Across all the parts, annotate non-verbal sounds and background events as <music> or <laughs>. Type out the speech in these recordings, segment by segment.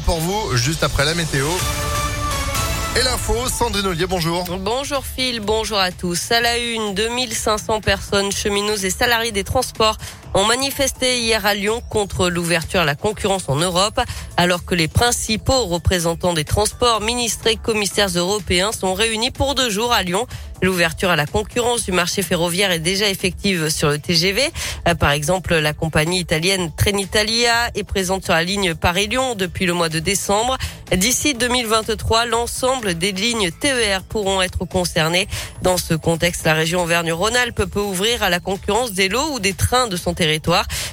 pour vous juste après la météo. Et l'info, Sandrine Ollier, bonjour. Bonjour Phil, bonjour à tous. À la une, 2500 personnes, cheminots et salariés des transports ont manifesté hier à Lyon contre l'ouverture à la concurrence en Europe, alors que les principaux représentants des transports, ministres et commissaires européens sont réunis pour deux jours à Lyon. L'ouverture à la concurrence du marché ferroviaire est déjà effective sur le TGV. Euh, par exemple, la compagnie italienne Trenitalia est présente sur la ligne Paris-Lyon depuis le mois de décembre. D'ici 2023, l'ensemble des lignes TER pourront être concernées. Dans ce contexte, la région Auvergne-Rhône-Alpes peut ouvrir à la concurrence des lots ou des trains de son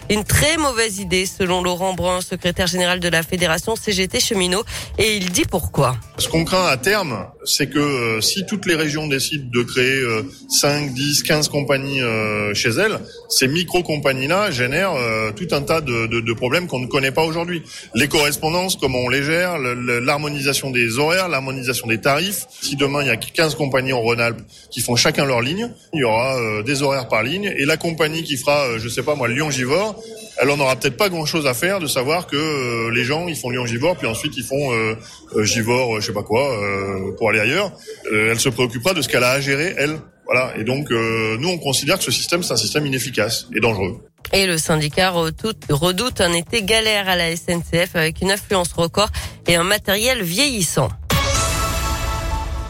Une très mauvaise idée, selon Laurent Brun, secrétaire général de la Fédération CGT Cheminot. Et il dit pourquoi. Ce qu'on craint à terme, c'est que euh, si toutes les régions décident de créer 5, 10, 15 compagnies euh, chez elles, ces micro-compagnies-là génèrent euh, tout un tas de, de, de problèmes qu'on ne connaît pas aujourd'hui. Les correspondances, comment on les gère, l'harmonisation des horaires, l'harmonisation des tarifs. Si demain il y a 15 compagnies en Rhône-Alpes qui font chacun leur ligne, il y aura des horaires par ligne et la compagnie qui fera, je sais pas moi, Lyon-Givor, elle en aura peut-être pas grand-chose à faire de savoir que euh, les gens ils font Lyon-Givor puis ensuite ils font euh, euh Givor, je sais pas quoi, euh, pour aller ailleurs. elle se préoccupera de ce qu'elle a à gérer elle. Voilà. Et donc nous on considère que ce système c'est un système inefficace et dangereux. Et le syndicat redoute un été galère à la SNCF avec une affluence record et un matériel vieillissant.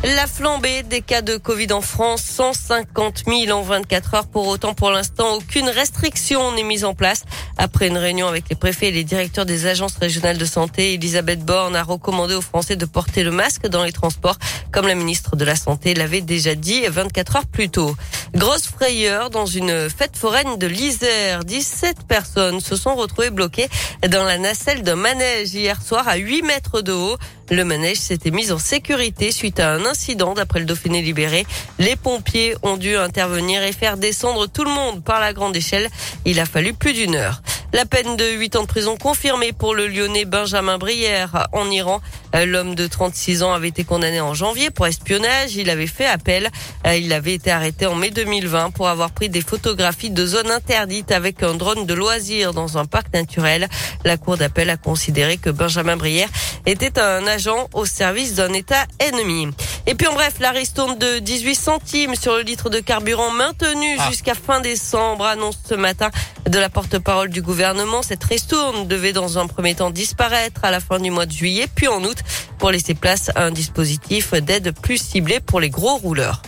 La flambée des cas de Covid en France, 150 000 en 24 heures. Pour autant, pour l'instant, aucune restriction n'est mise en place. Après une réunion avec les préfets et les directeurs des agences régionales de santé, Elisabeth Borne a recommandé aux Français de porter le masque dans les transports, comme la ministre de la Santé l'avait déjà dit 24 heures plus tôt. Grosse frayeur dans une fête foraine de l'Isère. 17 personnes se sont retrouvées bloquées dans la nacelle d'un manège hier soir à 8 mètres de haut. Le manège s'était mis en sécurité suite à un incident d'après le Dauphiné libéré. Les pompiers ont dû intervenir et faire descendre tout le monde par la grande échelle. Il a fallu plus d'une heure. La peine de 8 ans de prison confirmée pour le lyonnais Benjamin Brière en Iran. Euh, l'homme de 36 ans avait été condamné en janvier pour espionnage. Il avait fait appel. Euh, il avait été arrêté en mai 2020 pour avoir pris des photographies de zones interdites avec un drone de loisirs dans un parc naturel. La cour d'appel a considéré que Benjamin Brière était un agent au service d'un État ennemi. Et puis en bref, la ristourne de 18 centimes sur le litre de carburant maintenue ah. jusqu'à fin décembre annonce ce matin de la porte-parole du gouvernement. Cette ristourne devait dans un premier temps disparaître à la fin du mois de juillet, puis en août pour laisser place à un dispositif d'aide plus ciblé pour les gros rouleurs.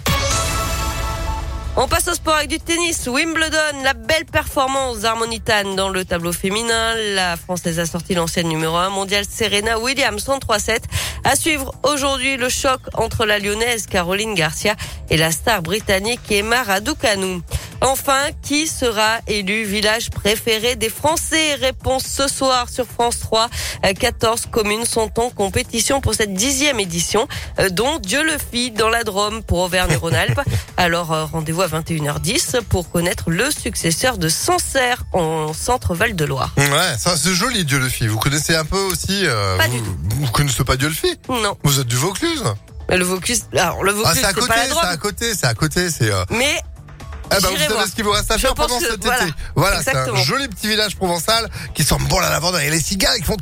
On passe au sport avec du tennis. Wimbledon, la belle performance d'Harmonitan dans le tableau féminin. La Française a sorti l'ancienne numéro 1 mondiale Serena Williams 103-7. À suivre aujourd'hui le choc entre la lyonnaise Caroline Garcia et la star britannique Emma Raducanu. Enfin, qui sera élu village préféré des Français Réponse ce soir sur France 3. 14 euh, communes sont en compétition pour cette dixième édition, euh, dont Dieu le fit dans la Drôme pour Auvergne-Rhône-Alpes. <laughs> Alors euh, rendez-vous à 21h10 pour connaître le successeur de Sancerre en centre Val-de-Loire. Ouais, ça c'est joli Dieu le fit. Vous connaissez un peu aussi pas vous, du tout. vous connaissez pas Dieu le fit? Non. Vous êtes du Vaucluse? Le Vaucluse, alors le Vaucluse, ah, c'est à côté, c'est à côté, c'est à côté, c'est. Mais eh ben, vous savez ce qu'il vous reste à faire pendant cet voilà. été. Voilà, c'est un joli petit village provençal qui sent bon la lavande et les cigales qui font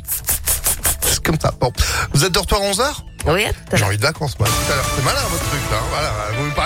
comme ça. Bon, vous êtes de retour à 11h Oui, J'ai envie de vacances, moi. C'est malin votre truc là. Voilà, vous me parlez